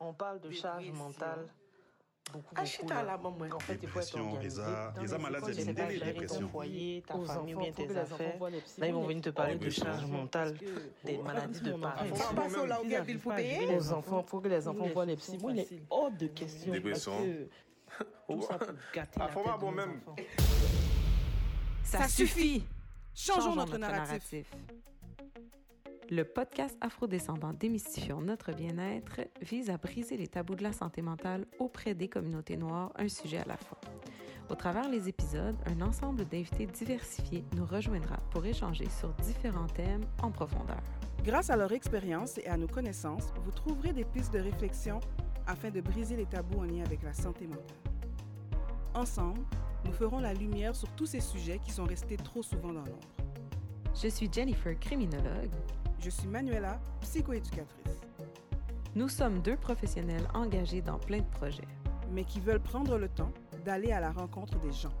On parle de charge mentale. Beaucoup, Achète beaucoup, à là. la maman. En fait, il faut être Dépression, organisé. Dans les écoles, c'est une pas gérer ton foyer, ta famille, enfants, bien faut que tes affaires. Là, ils vont venir te parler de charge mentale, des maladies de parents. aux enfants, faut que les enfants voient les psy. Moi, il est hors de question. Dépression. Tout ça pour gâter Ah, la tête bon même. Ça suffit. Changeons notre narratif. Le podcast Afrodescendant Démystifions notre bien-être vise à briser les tabous de la santé mentale auprès des communautés noires, un sujet à la fois. Au travers les épisodes, un ensemble d'invités diversifiés nous rejoindra pour échanger sur différents thèmes en profondeur. Grâce à leur expérience et à nos connaissances, vous trouverez des pistes de réflexion afin de briser les tabous en lien avec la santé mentale. Ensemble, nous ferons la lumière sur tous ces sujets qui sont restés trop souvent dans l'ombre. Je suis Jennifer, criminologue. Je suis Manuela, psychoéducatrice, Nous sommes deux professionnels engagés dans plein de projets. mais qui veulent prendre le temps d'aller à la rencontre des gens.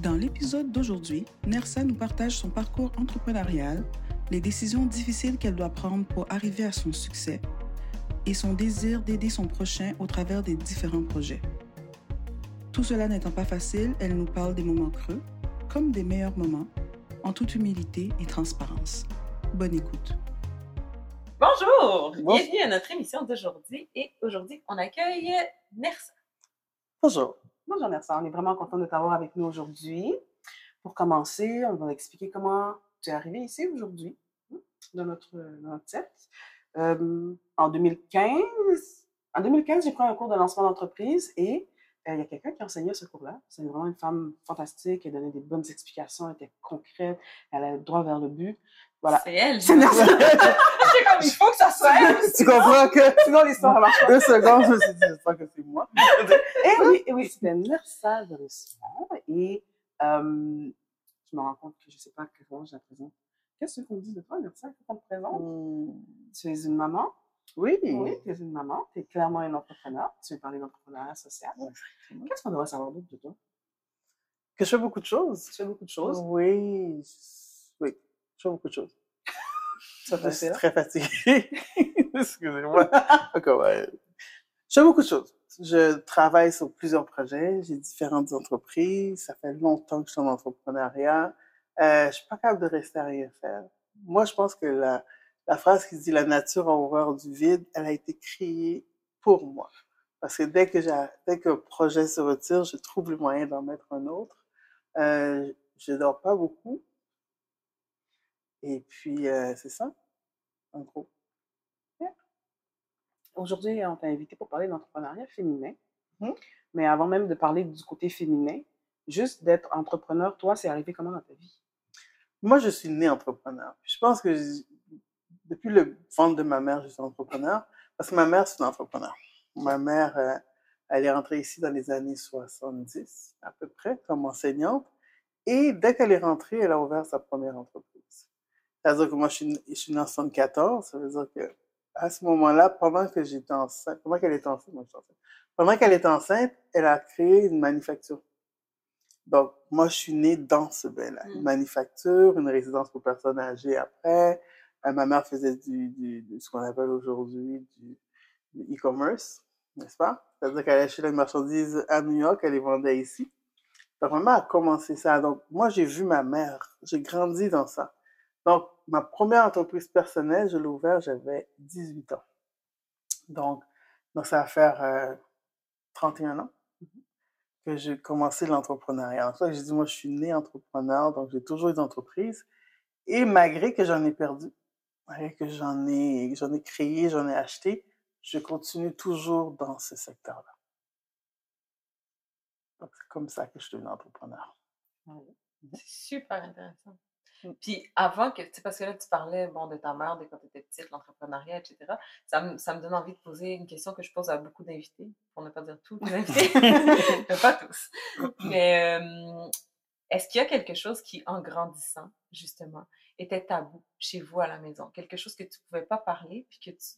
Dans l'épisode d'aujourd'hui, Nersa nous partage son parcours entrepreneurial, les décisions difficiles qu'elle doit prendre pour arriver à son succès et son désir d'aider son prochain au travers des différents projets. Tout cela n'étant pas facile, elle nous parle des moments creux comme des meilleurs moments, en toute humilité et transparence. Bonne écoute. Bonjour, Bon- bienvenue à notre émission d'aujourd'hui et aujourd'hui on accueille Nersa. Bonjour. Bonjour Nersa, on est vraiment content de t'avoir avec nous aujourd'hui. Pour commencer, on va expliquer comment tu es arrivé ici aujourd'hui, hein, dans notre, dans notre set. Euh, en 2015, en 2015, j'ai pris un cours de lancement d'entreprise et euh, il y a quelqu'un qui enseignait ce cours-là. C'est vraiment une femme fantastique, elle donnait des bonnes explications, elle était concrète, elle allait droit vers le but. Voilà. C'est elle. C'est comme il faut que ça soit elle. tu comprends que Sinon, l'histoire ne marche pas. deux secondes, je me suis dit, j'espère que c'est moi. Eh oui, eh oui, c'était Nersa de Resson. Et euh, je me rends compte que je ne sais pas comment je la présente. Qu'est-ce qu'on dit de toi, Nersa, qu'on te présente? Hmm, Tu es une maman? Oui. Oui, tu es une maman. Tu es clairement un entrepreneur. Tu veux parler d'entrepreneuriat social. Qu'est-ce qu'on devrait savoir d'autre de toi? Que je fais beaucoup de choses. Tu fais beaucoup de choses? Oui. je- Oui, je fais beaucoup de choses. Ça Je suis très fatiguée. Excusez-moi. Ouais. Je fais beaucoup de choses. Je travaille sur plusieurs projets. J'ai différentes entreprises. Ça fait longtemps que je suis en entrepreneuriat. Euh, je suis pas capable de rester à rien faire. Moi, je pense que la, la phrase qui dit la nature a horreur du vide, elle a été créée pour moi. Parce que dès que dès qu'un projet se retire, je trouve le moyen d'en mettre un autre. Euh, je dors pas beaucoup. Et puis, euh, c'est ça, en gros. Aujourd'hui, on t'a invité pour parler d'entrepreneuriat féminin. Mhm. Mais avant même de parler du côté féminin, juste d'être entrepreneur, toi, c'est arrivé comment dans ta vie? Moi, je suis née entrepreneur. Je pense que depuis le ventre de ma mère, je suis entrepreneur. Parce que ma mère, c'est une entrepreneur. Ma mère, euh, elle est rentrée ici dans les années 70, à peu près, comme enseignante. Et dès qu'elle est rentrée, elle a ouvert sa première entreprise. C'est-à-dire que moi, je suis, je suis née en 74. Ça veut dire que à ce moment-là, pendant que j'étais enceinte, pendant qu'elle était enceinte, moi, j'étais enceinte. Pendant qu'elle était enceinte, elle a créé une manufacture. Donc, moi, je suis née dans ce bain-là. Une Mm. manufacture, une résidence pour personnes âgées après. Euh, ma mère faisait du, du- ce qu'on appelle aujourd'hui du, du e-commerce, n'est-ce pas? C'est-à-dire qu'elle achetait les marchandises à New York, elle les vendait ici. Donc, ma mère a commencé ça. Donc, moi, j'ai vu ma mère. J'ai grandi dans ça. Donc, ma première entreprise personnelle, je l'ai ouverte, j'avais 18 ans. Donc, donc ça va faire euh, 31 ans que j'ai commencé l'entrepreneuriat. En fait, j'ai dit, moi, je suis né entrepreneur, donc j'ai toujours eu d'entreprise. Et malgré que j'en ai perdu, malgré que j'en ai, j'en ai créé, j'en ai acheté, je continue toujours dans ce secteur-là. Donc, c'est comme ça que je suis devenu entrepreneur. C'est super intéressant. Mm. Puis avant que, tu sais, parce que là, tu parlais bon, de ta mère, de quand tu étais petite, l'entrepreneuriat, etc. Ça me, ça me donne envie de poser une question que je pose à beaucoup d'invités, pour ne pas dire tous les invités, mais pas tous. Mais euh, est-ce qu'il y a quelque chose qui, en grandissant, justement, était tabou chez vous à la maison? Quelque chose que tu ne pouvais pas parler, puis que tu,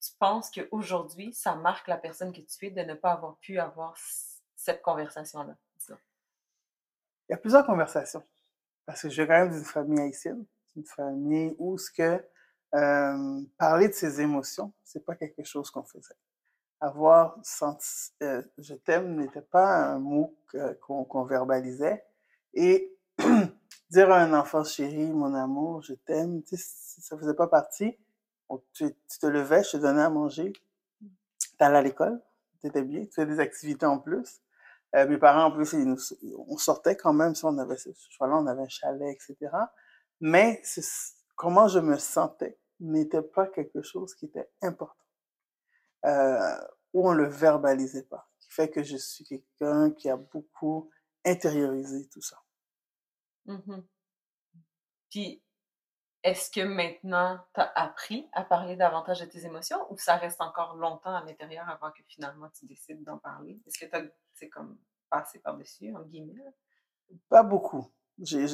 tu penses qu'aujourd'hui, ça marque la personne que tu es de ne pas avoir pu avoir cette conversation-là? Il y a plusieurs conversations. Parce que je même d'une famille haïtienne. Une famille où ce que euh, parler de ses émotions, c'est pas quelque chose qu'on faisait. Avoir senti euh, je t'aime n'était pas un mot qu'on verbalisait. Et dire à un enfant chéri, mon amour, je t'aime, ça faisait pas partie. Tu, tu, te levais, je te donnais à manger, tu allais à l'école, tu étais bien, tu faisais des activités en plus. Euh, mes parents, en plus, on sortait quand même, si on avait ce choix-là, on avait un chalet, etc. Mais comment je me sentais n'était pas quelque chose qui était important. Euh, ou on le verbalisait pas. Qui fait que je suis quelqu'un qui a beaucoup intériorisé tout ça. Mmh Puis, est-ce que maintenant, tu as appris à parler davantage de tes émotions ou ça reste encore longtemps à l'intérieur avant que finalement tu décides d'en parler? Est-ce que tu as, c'est comme, passé par-dessus, en guillemets? Pas beaucoup. c'est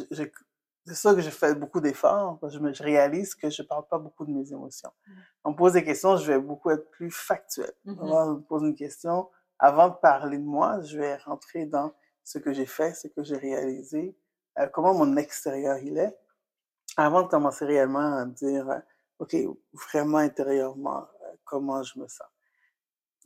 ça que j'ai fait beaucoup d'efforts. Je, je, réalise que je parle pas beaucoup de mes émotions. Mmh. On me pose des questions, je vais beaucoup être plus factuel. Mmh on me pose une question, avant de parler de moi, je vais rentrer dans ce que j'ai fait, ce que j'ai réalisé, comment mon extérieur il est? Avant de commencer réellement à dire, euh, OK, vraiment intérieurement, euh, comment je me sens.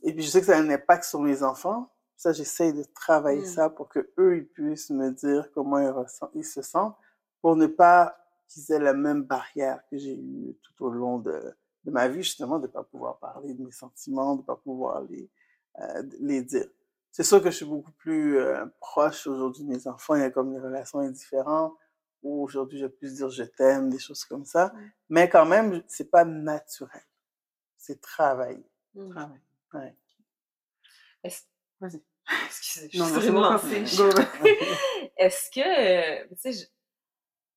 Et puis, je sais que ça a un impact sur mes enfants. Ça, j'essaie de travailler mmh. ça pour que eux ils puissent me dire comment ils, ils se sentent, pour ne pas qu'ils aient la même barrière que j'ai eue tout au long de, de, ma vie, justement, de ne pas pouvoir parler de mes sentiments, de ne pas pouvoir les, euh, les dire. C'est sûr que je suis beaucoup plus proche aujourd'hui de mes enfants, il y a comme des relations indifférentes ou aujourd'hui je vais plus dire je t'aime, des choses comme ça. Mais quand même, c'est pas naturel. C'est travail. Mmh. Travail. Ouais. Vas-y. Excusez, je suis vraiment Est-ce que, tu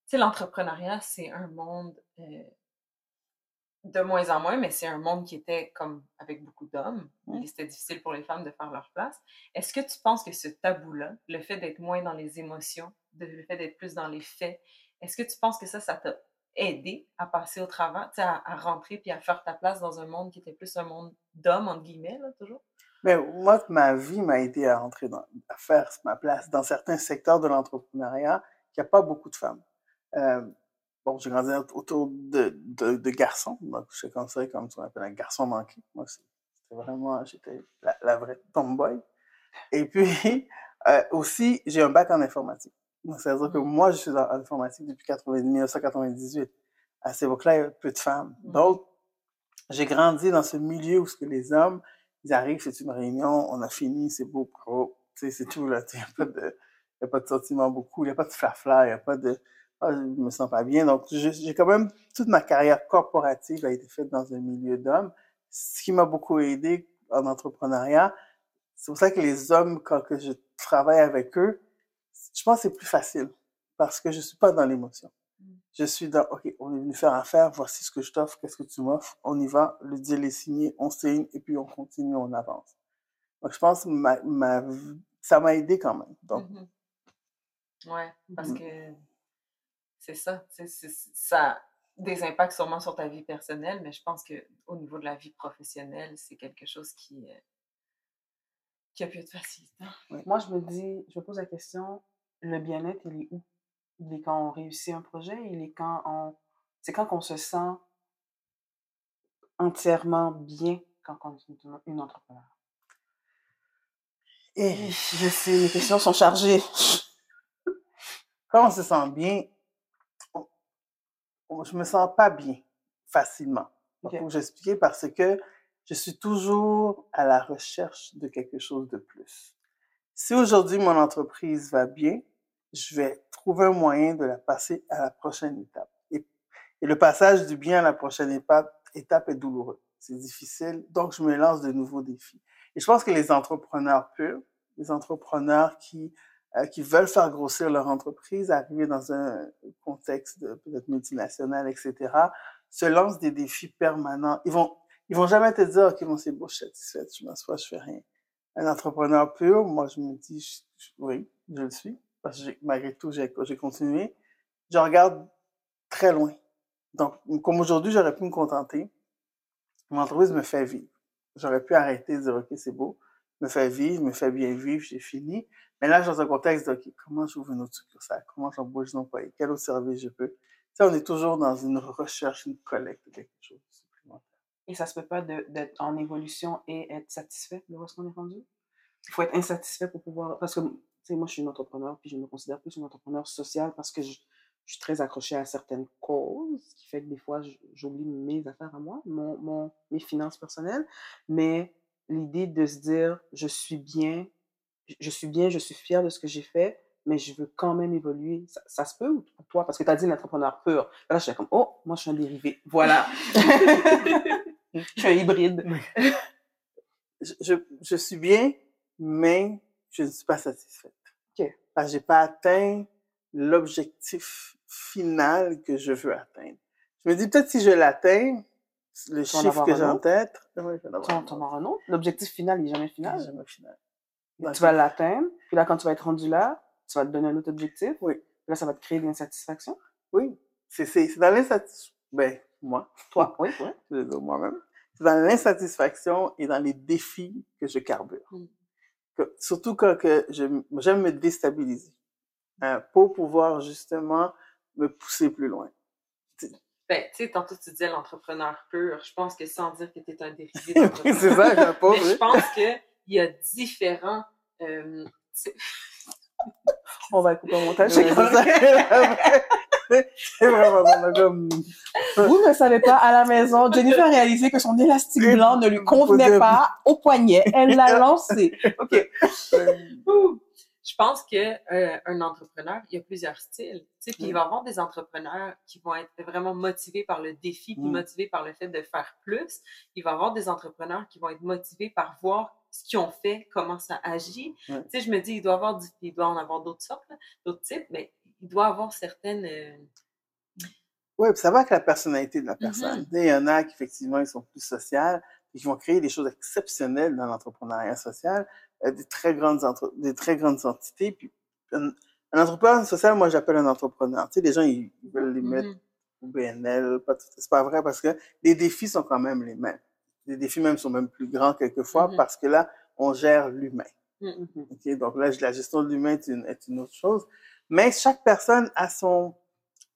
sais, l'entrepreneuriat, c'est un monde euh, de moins en moins, mais c'est un monde qui était comme avec beaucoup d'hommes. Mmh. Et c'était difficile pour les femmes de faire leur place. Est-ce que tu penses que ce tabou-là, le fait d'être moins dans les émotions, le fait d'être plus dans les faits, est-ce que tu penses que ça, ça t'a aidé à passer au travail, à, à rentrer puis à faire ta place dans un monde qui était plus un monde d'hommes, entre guillemets, là, toujours? Mais moi, ma vie m'a aidé à rentrer dans, à faire ma place dans certains secteurs de l'entrepreneuriat qu'il n'y a pas beaucoup de femmes. Euh, bon, j'ai grandi autour de, de, de, garçons, donc je suis considéré comme ce qu'on appelle un garçon manqué. Moi, c'était vraiment, j'étais la, la, vraie tomboy. Et puis, euh, aussi, j'ai un bac en informatique. Donc, c'est-à-dire que moi, je suis dans l'informatique depuis 1998. À cette époque-là, il y avait peu de femmes. Mmh. Donc, j'ai grandi dans ce milieu où ce que les hommes, ils arrivent, c'est une réunion, on a fini, c'est beau, pro, c'est tout, là. Il n'y a pas de, il a pas de sentiment beaucoup, il n'y a pas de flafla, il n'y a pas de, ah, je me sens pas bien. Donc, j'ai quand même, toute ma carrière corporative a été faite dans un milieu d'hommes, ce qui m'a beaucoup aidé en entrepreneuriat. C'est pour ça que les hommes, quand que je travaille avec eux, je pense que c'est plus facile parce que je suis pas dans l'émotion. Mmh. Je suis dans, OK, on est venu faire affaire, voici ce que je t'offre, qu'est-ce que tu m'offres, on y va, le deal est signé, on signe et puis on continue, on avance. Donc, je pense que ma, ma, ça m'a aidé quand même. Donc, mmh Ouais, parce mmh. que c'est ça, ça a des impacts sûrement sur ta vie personnelle, mais je pense qu'au niveau de la vie professionnelle, c'est quelque chose qui, euh, qui a pu être facile. Moi, je me dis, je me pose la question, le bien-être, il est où? Il est quand on réussit un projet, il est quand on... C'est quand on se sent entièrement bien quand on est une entrepreneur. Et eh, je sais, mes questions sont chargées. Quand on se sent bien, je me sens pas bien facilement. Okay. Pour j'expliquer parce que je suis toujours à la recherche de quelque chose de plus. Si aujourd'hui mon entreprise va bien, je vais trouver un moyen de la passer à la prochaine étape. Et, et le passage du bien à la prochaine étape, étape est douloureux. C'est difficile, donc je me lance de nouveaux défis. Et je pense que les entrepreneurs purs, les entrepreneurs qui euh, qui veulent faire grossir leur entreprise, arriver dans un contexte peut-être multinational, etc., se lancent des défis permanents. Ils vont ils vont jamais te dire, OK, bon, c'est beau, je suis satisfaite, je m'assois, je fais rien. Un entrepreneur pur, moi, je me dis, oui, je le suis, parce que malgré tout, j'ai continué. Je regarde très loin. Donc, comme aujourd'hui, j'aurais pu me contenter. Mon entreprise me fait vivre. J'aurais pu arrêter de dire, OK, c'est beau, me fait vivre, me fait bien vivre, j'ai fini. Mais là, je suis dans un contexte de, comment j'ouvre une autre succursale? Comment j'embauche des employés? Quel autre service je peux? sais, on est toujours dans une recherche, une collecte de quelque chose supplémentaire. Et ça se peut pas d'être en évolution et être satisfait de où est-ce qu'on est rendu? Il faut être insatisfait pour pouvoir... Parce que, tu sais, moi, je suis une entrepreneur, puis je me considère plus une entrepreneur sociale parce que je, suis très accrochée à certaines causes, ce qui fait que des fois, j'oublie mes affaires à moi, mon, mes finances personnelles. Mais l'idée de se dire, je suis bien, je suis bien, je suis fière de ce que j'ai fait, mais je veux quand même évoluer. Ça, ça se peut ou pour toi? Parce que tu as dit l'entrepreneur pur. Là, je suis comme, oh, moi, je suis un dérivé. Voilà. je suis un hybride. je, je, je suis bien, mais je ne suis pas satisfaite. OK. Parce que j'ai pas atteint l'objectif final que je veux atteindre. Je me dis peut-être si je l'atteins, le chiffre que j'ai en tête, ouais, je vais en avoir Tu un en autre. auras un autre. L'objectif final, il n'est jamais final. Jamais final. Tu vas l'atteindre. Puis là, quand tu vas être rendu là, tu vas te donner un autre objectif. Oui. Puis là, ça va te créer de l'insatisfaction. Oui, c'est dans l'insatisfaction. Ben, moi, Toi, oui, oui. je vais dire moi-même. C'est dans l'insatisfaction et dans les défis que je carbure. Mm. Que- surtout quand que j'aime me déstabiliser hein, pour pouvoir justement me pousser plus loin. Ben, tu sais, tantôt tu disais l'entrepreneur pur. Je pense que sans dire que tu es un dérivé d'entrepreneur. c'est ça, j'ai pas Mais je pense qu'il y a différents. euh, On va couper au montage. C'est c'est ça. C'est vraiment vraiment comme. Vous ne savez pas, à la maison, Jennifer a réalisé que son élastique blanc ne lui convenait pas au poignet. Elle l'a lancé. OK. Je pense que euh, un entrepreneur, il y a plusieurs styles. Puis il va y avoir des entrepreneurs qui vont être vraiment motivés par le défi, puis Mm. motivés par le fait de faire plus. Il va y avoir des entrepreneurs qui vont être motivés par voir ce qu'ils ont fait, comment ça agit. Tu sais, je me dis, il doit, avoir du- il doit en avoir d'autres sortes, d'autres types, mais il doit avoir certaines. euh, Oui, puis ça va avec la personnalité de la personne. Sais, Il y en a qui, effectivement, ils sont plus sociales et qui vont créer des choses exceptionnelles dans l'entrepreneuriat social, des, très grandes entre- des très grandes entités. Puis, un, un entrepreneur social, moi, j'appelle un entrepreneur. Tu sais, les gens, ils, ils veulent les mettre mhm. au BNL, c'est pas vrai parce que les défis sont quand même les mêmes. Les défis même sont même plus grands quelquefois Mhm. parce que là, on gère l'humain. Mhm. OK? Donc là, la gestion de l'humain est une, est une autre chose. Mais chaque personne a son,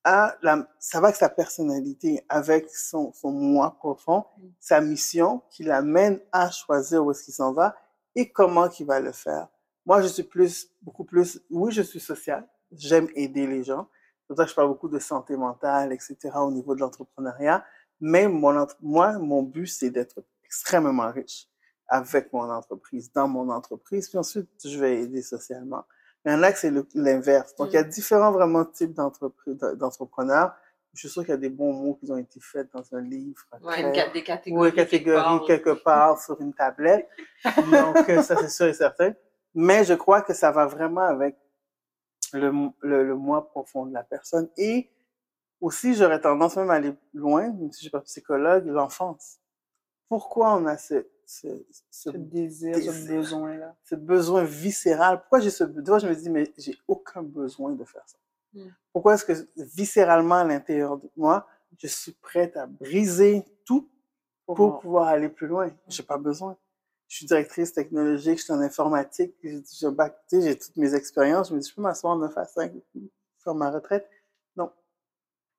a la, ça va avec sa personnalité, avec son, son moi profond, Mm. sa mission qui l'amène à choisir où est-ce qu'il s'en va et comment qu'il va le faire? Moi, je suis plus, beaucoup plus, oui, je suis social. J'aime aider les gens. C'est pour ça que je parle beaucoup de santé mentale, etc. au niveau de l'entrepreneuriat. Mais mon, moi, mon but, c'est d'être extrêmement riche avec mon entreprise, dans mon entreprise, puis ensuite, je vais aider socialement. Il y en a que c'est l'inverse. Donc, il y a différents vraiment types d'entrepre- d'entrepreneurs. Je suis sûr qu'il y a des bons mots qui ont été faits dans un livre. Ouais, une des catégories. ou catégorie quelque part. quelque part sur une tablette. Donc, euh, ça, c'est sûr et certain. Mais je crois que ça va vraiment avec le, le, le moi profond de la personne. Et aussi, j'aurais tendance même à aller loin, même si je suis pas psychologue, l'enfance. Pourquoi on a ce, ce, ce, Ce désir, ce besoin-là? ce besoin viscéral? Pourquoi j'ai ce, des fois, je me dis, mais j'ai aucun besoin de faire ça. Mm. Pourquoi est-ce que viscéralement à l'intérieur de moi, je suis prête à briser tout pour Pour- pouvoir aller plus loin? J'ai pas besoin. Je suis directrice technologique, je suis en informatique, j'ai bac, toutes mes expériences. Je me dis, je peux m'asseoir 9 à 5 faire ma retraite. Non.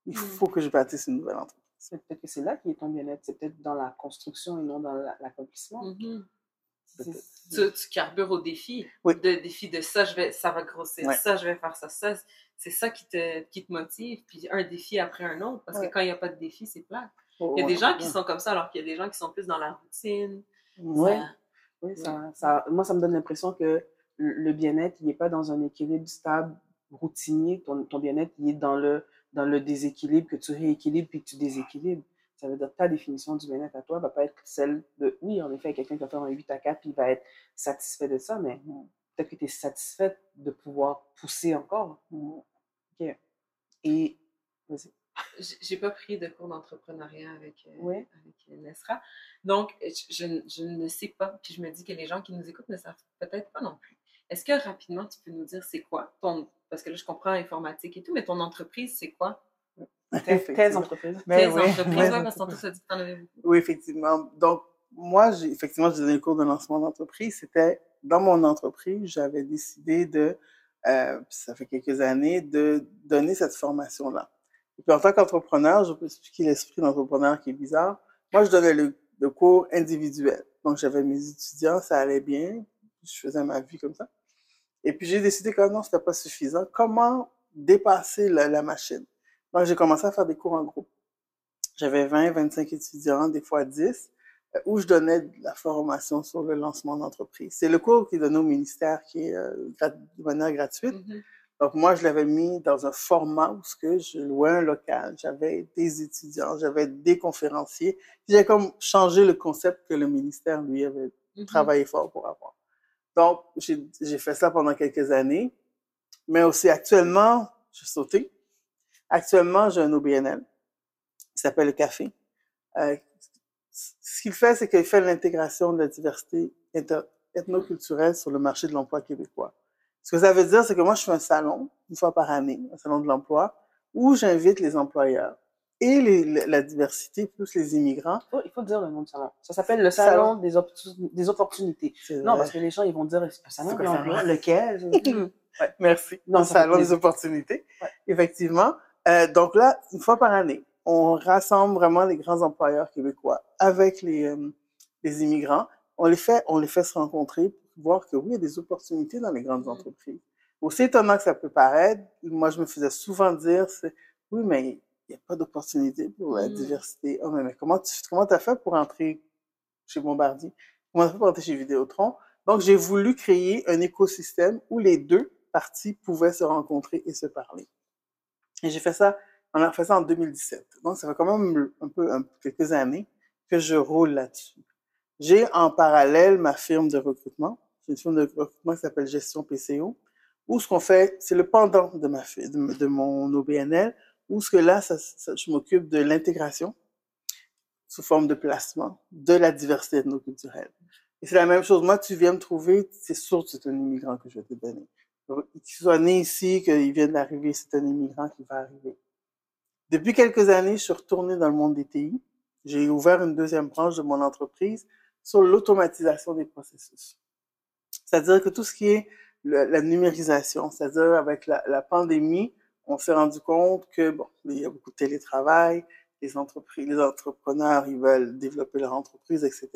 Il Mm. faut que je bâtisse une nouvelle entreprise. C'est peut-être que c'est là qui est ton bien-être. C'est peut-être dans la construction et non dans la- l'accomplissement. C'est- tu, tu carbures au défi. Oui. De défi de ça, je vais, ça va grossir, Ouais. ça, je vais faire ça, ça. C'est ça qui te, qui te motive, puis un défi après un autre. Parce Ouais. que quand il n'y a pas de défi, c'est plat. Oh, Il y a des gens qui sont comme ça, alors qu'il y a des gens qui sont plus dans la routine. Ouais. Ça- Oui, ça, ça, moi, ça me donne l'impression que le le bien-être, il n'est pas dans un équilibre stable, routinier. Ton, ton bien-être, il est dans le, dans le déséquilibre, que tu rééquilibres puis que tu déséquilibres. Ça veut dire que ta définition du bien-être à toi va pas être celle de, oui, en effet, quelqu'un qui va faire un 8 à 4 puis il va être satisfait de ça, mais peut-être que tu es satisfaite de pouvoir pousser encore. OK. Et, vas-y. J'ai pas pris de cours d'entrepreneuriat avec, euh, avec Nesra. Donc, je, je- je ne sais pas. Puis je me dis que les gens qui nous écoutent ne savent peut-être pas non plus. Est-ce que rapidement, tu peux nous dire c'est quoi ton. Parce que là, je comprends informatique et tout, mais ton entreprise, c'est quoi? Tes, entreprises. Tes oui, entreprises, ouais, parce que dit beaucoup. Oui, effectivement. Donc, moi, j'ai, effectivement, j'ai donné le cours de lancement d'entreprise. C'était dans mon entreprise, j'avais décidé de, euh, ça fait quelques années, de donner cette formation-là. Et puis en tant qu'entrepreneur, je peux expliquer l'esprit d'entrepreneur qui est bizarre. Moi, je donnais le, le cours individuel. Donc, j'avais mes étudiants, ça allait bien. Je faisais ma vie comme ça. Et puis, j'ai décidé que non, c'était pas suffisant. Comment dépasser la, la machine? Donc, j'ai commencé à faire des cours en groupe. J'avais 20, 25 étudiants, des fois 10, euh, où je donnais de la formation sur le lancement d'entreprise. C'est le cours qui est donné au ministère qui est euh, de manière gratuite. Mhm. Donc, moi, je l'avais mis dans un format où ce que je louais un local. J'avais des étudiants, j'avais des conférenciers. J'ai comme changé le concept que le ministère, lui, avait Mhm. travaillé fort pour avoir. Donc, j'ai fait ça pendant quelques années. Mais aussi, actuellement, j'ai sauté. Actuellement, j'ai un OBNL qui s'appelle le Café. Euh, ce qu'il fait, c'est qu'il fait l'intégration de la diversité ethnoculturelle sur le marché de l'emploi québécois. Ce que ça veut dire, c'est que moi, je fais un salon, une fois par année, un salon de l'emploi, où j'invite les employeurs et les- la diversité, plus les immigrants. Il faut, il faut dire le nom du salon. Ça s'appelle le Salon. salon des, opportun- des opportunités. Non, parce que les gens, ils vont dire, salon C'est de l'emploi, lequel? Ouais, merci. Non, le salon des opportunités. Ouais. Effectivement. Euh, donc là, une fois par année, on rassemble vraiment les grands employeurs québécois avec les, euh, les immigrants. On les fait, on les fait se rencontrer pour voir que oui, il y a des opportunités dans les grandes Mhm. entreprises. Aussi étonnant que ça peut paraître, moi, je me faisais souvent dire, c'est, oui, mais il n'y a pas d'opportunité pour la Mhm. diversité. Oh, mais, mais comment tu, comment as fait pour entrer chez Bombardier? Comment tu as fait pour entrer chez Vidéotron? Donc, j'ai voulu créer un écosystème où les deux parties pouvaient se rencontrer et se parler. Et j'ai fait ça, on a fait ça en 2017. Donc, ça fait quand même un peu, un- quelques années que je roule là-dessus. J'ai en parallèle ma firme de recrutement. J'ai une firme de recrutement qui s'appelle Gestion PCO, où ce qu'on fait, c'est le pendant de ma de mon OBNL, où ce que là, ça, ça- je m'occupe de l'intégration sous forme de placement de la diversité ethnoculturelle. Et c'est la même chose. Moi, tu viens me trouver, c'est sûr que c'est un immigrant que je vais te donner. Qu'il soit né ici, qu'il vienne d'arriver, c'est un immigrant qui va arriver. Depuis quelques années, je suis retourné dans le monde des TI. J'ai ouvert une deuxième branche de mon entreprise sur l'automatisation des processus. C'est-à-dire que tout ce qui est la numérisation, c'est-à-dire avec la, pandémie, on s'est rendu compte que bon, il y a beaucoup de télétravail, les entreprises, les entrepreneurs, ils veulent développer leur entreprise, etc.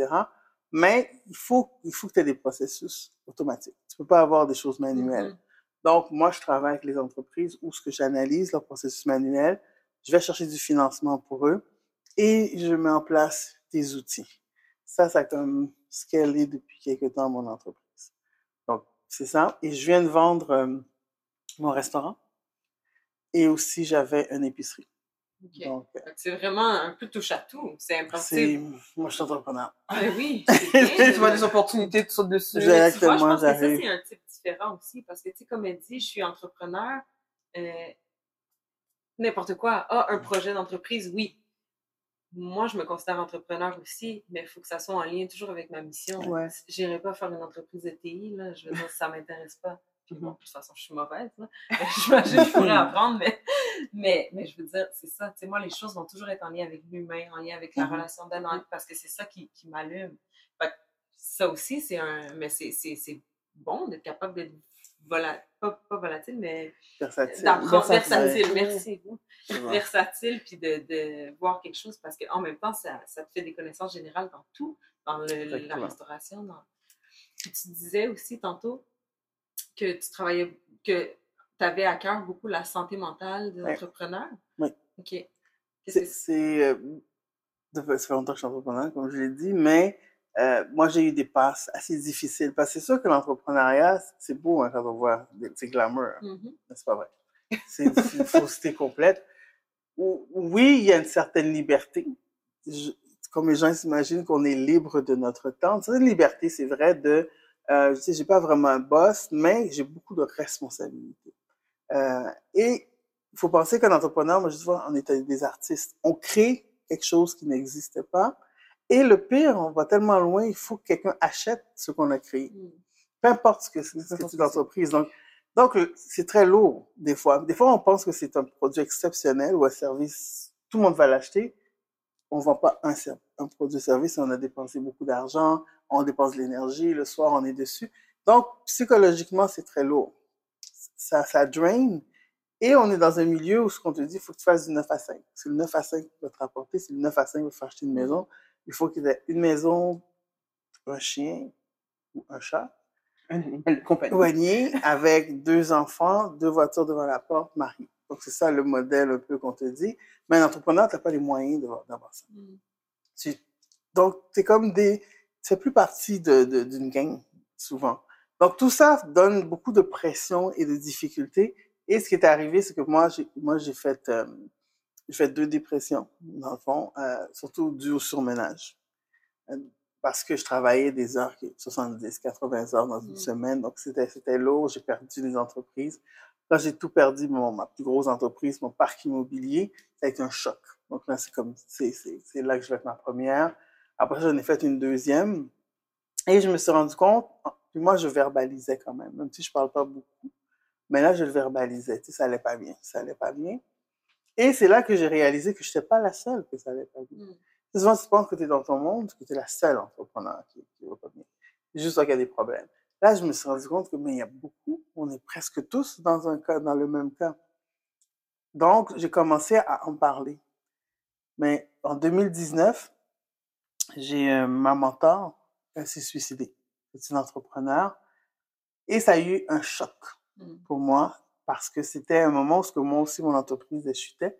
Mais il faut, il faut que tu aies des processus automatiques. Tu peux pas avoir des choses manuelles. Donc, moi, je travaille avec les entreprises où ce que j'analyse leur processus manuel, je vais chercher du financement pour eux et je mets en place des outils. Ça, ça a comme scalé depuis quelque temps mon entreprise. Donc, c'est ça. Et je viens de vendre euh, mon restaurant et aussi j'avais une épicerie. Donc, C'est vraiment un peu touche à tout. C'est moi, je suis entrepreneur. Ben oui. Tu vois des opportunités, tu sautes dessus. Mais tu vois, je Exactement, pense que ça, c'est un type différent aussi. Parce que, tu sais, comme elle dit, je suis entrepreneur. euh, N'importe quoi. Ah, un projet d'entreprise, oui. Moi, je me considère entrepreneur aussi, mais il faut que ça soit en lien toujours avec ma mission. Ouais. J'irai pas faire une entreprise de TI, là. Je veux dire, ça m'intéresse pas. Puis bon, de toute façon, je suis mauvaise, là. J'imagine que je pourrais apprendre, mais, mais, mais je veux dire, c'est ça. Tu sais, moi, les choses vont toujours être en lien avec l'humain, en lien avec la Mhm. relation d'aide, en- parce que c'est ça qui, qui m'allume. Ça aussi, c'est un. Mais c'est- bon d'être capable d'être volatile, pas, pas volatile, mais Versatile. d'apprendre Versatile. Merci. vrai. Versatile, puis de, de voir quelque chose, parce qu'en même temps, ça, ça te fait des connaissances générales dans tout, dans le- la restauration. Dans... Puis tu disais aussi tantôt que tu travaillais, que tu avais à cœur beaucoup la santé mentale des Ouais. entrepreneurs? Oui. OK. C'est, c'est? c'est, euh, ça fait longtemps que je suis entrepreneur, comme je l'ai dit, mais euh, moi, j'ai eu des passes assez difficiles. Parce que c'est sûr que l'entrepreneuriat, c'est beau hein, quand on voit, c'est glamour, hein, Mhm. mais c'est pas vrai? C'est c'est une fausseté complète. Ou- Oui, il y a une certaine liberté. Je- comme les gens s'imaginent qu'on est libre de notre temps. Une certaine liberté, c'est vrai, de, euh, je sais, j'ai pas vraiment un boss, mais j'ai beaucoup de responsabilités. Euh, et il faut penser qu'un entrepreneur, moi je dis, on est des artistes. On crée quelque chose qui n'existe pas. Et le pire, on va tellement loin, il faut que quelqu'un achète ce qu'on a créé. Mm. Peu importe ce que c'est c'est l'entreprise. Donc, donc euh, c'est très lourd, des fois. Des fois, on pense que c'est un produit exceptionnel ou un service, tout le monde va l'acheter. On vend pas un, un produit service, on a dépensé beaucoup d'argent, on dépense de l'énergie, le soir, on est dessus. Donc, psychologiquement, c'est très lourd. Ça, ça drain. Et on est dans un milieu où ce qu'on te dit, il faut que tu fasses du 9 à 5. C'est le 9 à 5 qui va te rapporter, c'est le 9 à 5 qui va te faire acheter une maison. Il faut qu'il y ait une maison, un chien ou un chat, Un animal avec deux enfants, deux voitures devant la porte, mari. Donc, c'est ça le modèle un peu qu'on te dit. Mais un entrepreneur, tu n'as pas les moyens d'avoir ça. Mm. Tu- donc, c'est comme des. Tu fais plus partie de- de- d'une gang, souvent. Donc, tout ça donne beaucoup de pression et de difficultés. Et ce qui est arrivé, c'est que moi, j'ai, moi, j'ai fait, euh, j'ai fait deux dépressions, dans le fond, euh, surtout dû au surmenage. Euh, parce que je travaillais des heures, qui- 70, 80 heures dans une Mm. semaine. Donc, c'était, c'était lourd. J'ai perdu des entreprises. Quand j'ai tout perdu, mon, ma plus grosse entreprise, mon parc immobilier, ça a été un choc. Donc là, c'est comme, c'est, c'est, c'est là que je vais être ma première. Après, j'en ai fait une deuxième. Et je me suis rendu compte, puis moi, je verbalisais quand même, même si je parle pas beaucoup. Mais là, je le verbalisais, tu sais, ça allait pas bien, ça allait pas bien. Et c'est là que j'ai réalisé que je n'étais pas la seule que ça allait pas bien. Mm. Souvent, tu penses que tu es dans ton monde, que tu es la seule entrepreneur qui ne va pas bien. Juste toi qui as des problèmes. Là, je me suis rendu compte que, mais il y a beaucoup, on est presque tous dans un cas, dans le même cas. Donc, j'ai commencé à en parler. Mais en 2019, j'ai euh, ma mentor, elle s'est suicidée. C'est une entrepreneur. Et ça a eu un choc Mm. pour moi parce que c'était un moment où ce que moi aussi, mon entreprise, chutait.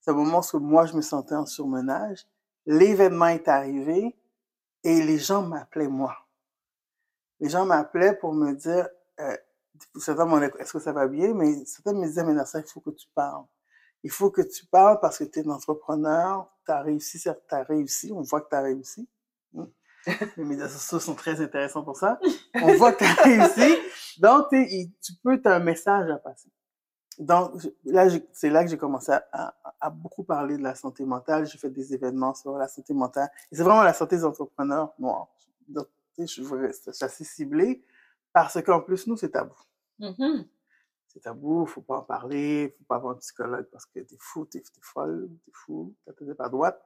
C'est un moment où moi, je me sentais en surmenage. L'événement est arrivé et les gens m'appelaient moi. Les gens m'appelaient pour me dire, euh, certains m'ont dit, est-ce que ça va bien? Mais certains me disaient, mais Nassa, il faut que tu parles. Il faut que tu parles parce que tu es un entrepreneur, tu as réussi, tu as réussi, on voit que tu as réussi. Hmm. Les médias sociaux sont très intéressants pour ça. On voit que tu as réussi. Donc, tu peux, tu as un message à passer. Donc, là, c'est là que j'ai commencé à, à- à beaucoup parler de la santé mentale. J'ai fait des événements sur la santé mentale. Et c'est vraiment la santé des entrepreneurs noirs. Donc, tu sais, je suis assez ciblée parce qu'en plus, nous, c'est tabou. Mhm. C'est tabou, faut pas en parler, faut pas avoir un psychologue parce que t'es fou, t'es t'es folle, t'es fou, t'as pas droite.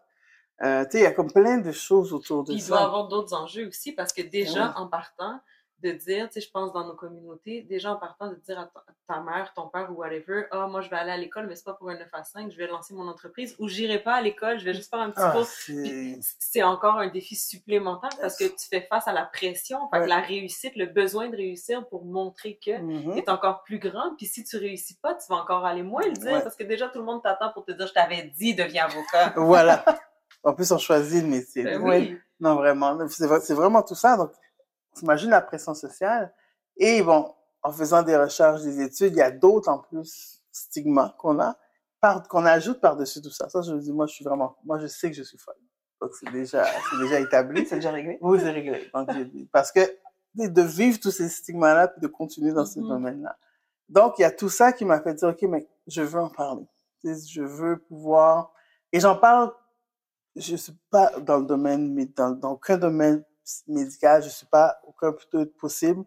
Euh, tu sais, il y a comme plein de choses autour de il doit y ça. avoir d'autres enjeux aussi parce que déjà, en partant, de dire, tu sais, je pense dans nos communautés, déjà en partant de dire à ta, ta mère, ton père ou whatever, ah, moi je vais aller à l'école, mais c'est pas pour un 9 à 5, je vais lancer mon entreprise ou j'irai pas à l'école, je vais juste faire un petit Ah, cours. c'est... Encore un défi supplémentaire parce que tu fais face à la pression, fait que la réussite, le besoin de réussir pour montrer que Mhm. est encore plus grand. Puis si tu réussis pas, tu vas encore aller moins le dire Ouais. parce que déjà tout le monde t'attend pour te dire je t'avais dit deviens avocat. Voilà. En plus, on choisit le métier. Ben oui. Non, vraiment. C'est vra- c'est vraiment tout ça. Donc, t'imagines la pression sociale. Et bon, en faisant des recherches, des études, il y a d'autres en plus stigmas qu'on a, qu'on ajoute par-dessus tout ça. Ça, je me dis, moi, je suis vraiment, moi, je sais que je suis folle. Donc, c'est déjà, établi. C'est déjà réglé? Oui, c'est réglé. Donc, parce que de vivre tous ces stigmas-là, puis de continuer dans ce Mhm. domaine-là. Donc, il y a tout ça qui m'a fait dire, OK, mais je veux en parler. Je veux pouvoir... Et j'en parle, je suis pas dans le domaine, mais dans, dans aucun domaine médical, je suis pas aucun plutôt possible.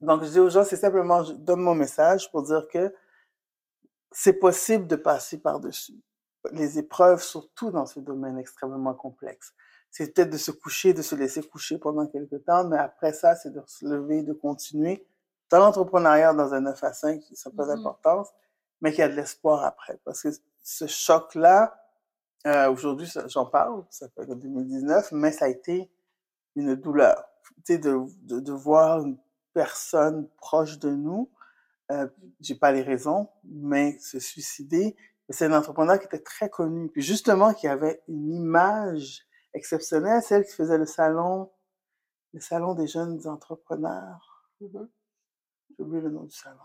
Donc, je dis aux gens, c'est simplement, je donne mon message pour dire que c'est possible de passer par-dessus les épreuves, surtout dans ce domaine extrêmement complexe. C'est peut-être de se coucher, de se laisser coucher pendant quelques temps, mais après ça, c'est de se lever, de continuer. Dans l'entrepreneuriat, dans un 9 à 5, ça n'a pas d'importance, mais qu'il y a de l'espoir après. Parce que ce choc-là, euh, aujourd'hui, j'en parle, ça fait que 2019, mais ça a été une douleur. Tu sais, de, de, de voir une personne proche de nous, euh, j'ai pas les raisons, mais se suicider, c'est un entrepreneur qui était très connu, puis justement qui avait une image exceptionnelle, celle qui faisait le salon, le salon des jeunes entrepreneurs. Mhm. J'ai oublié le nom du salon,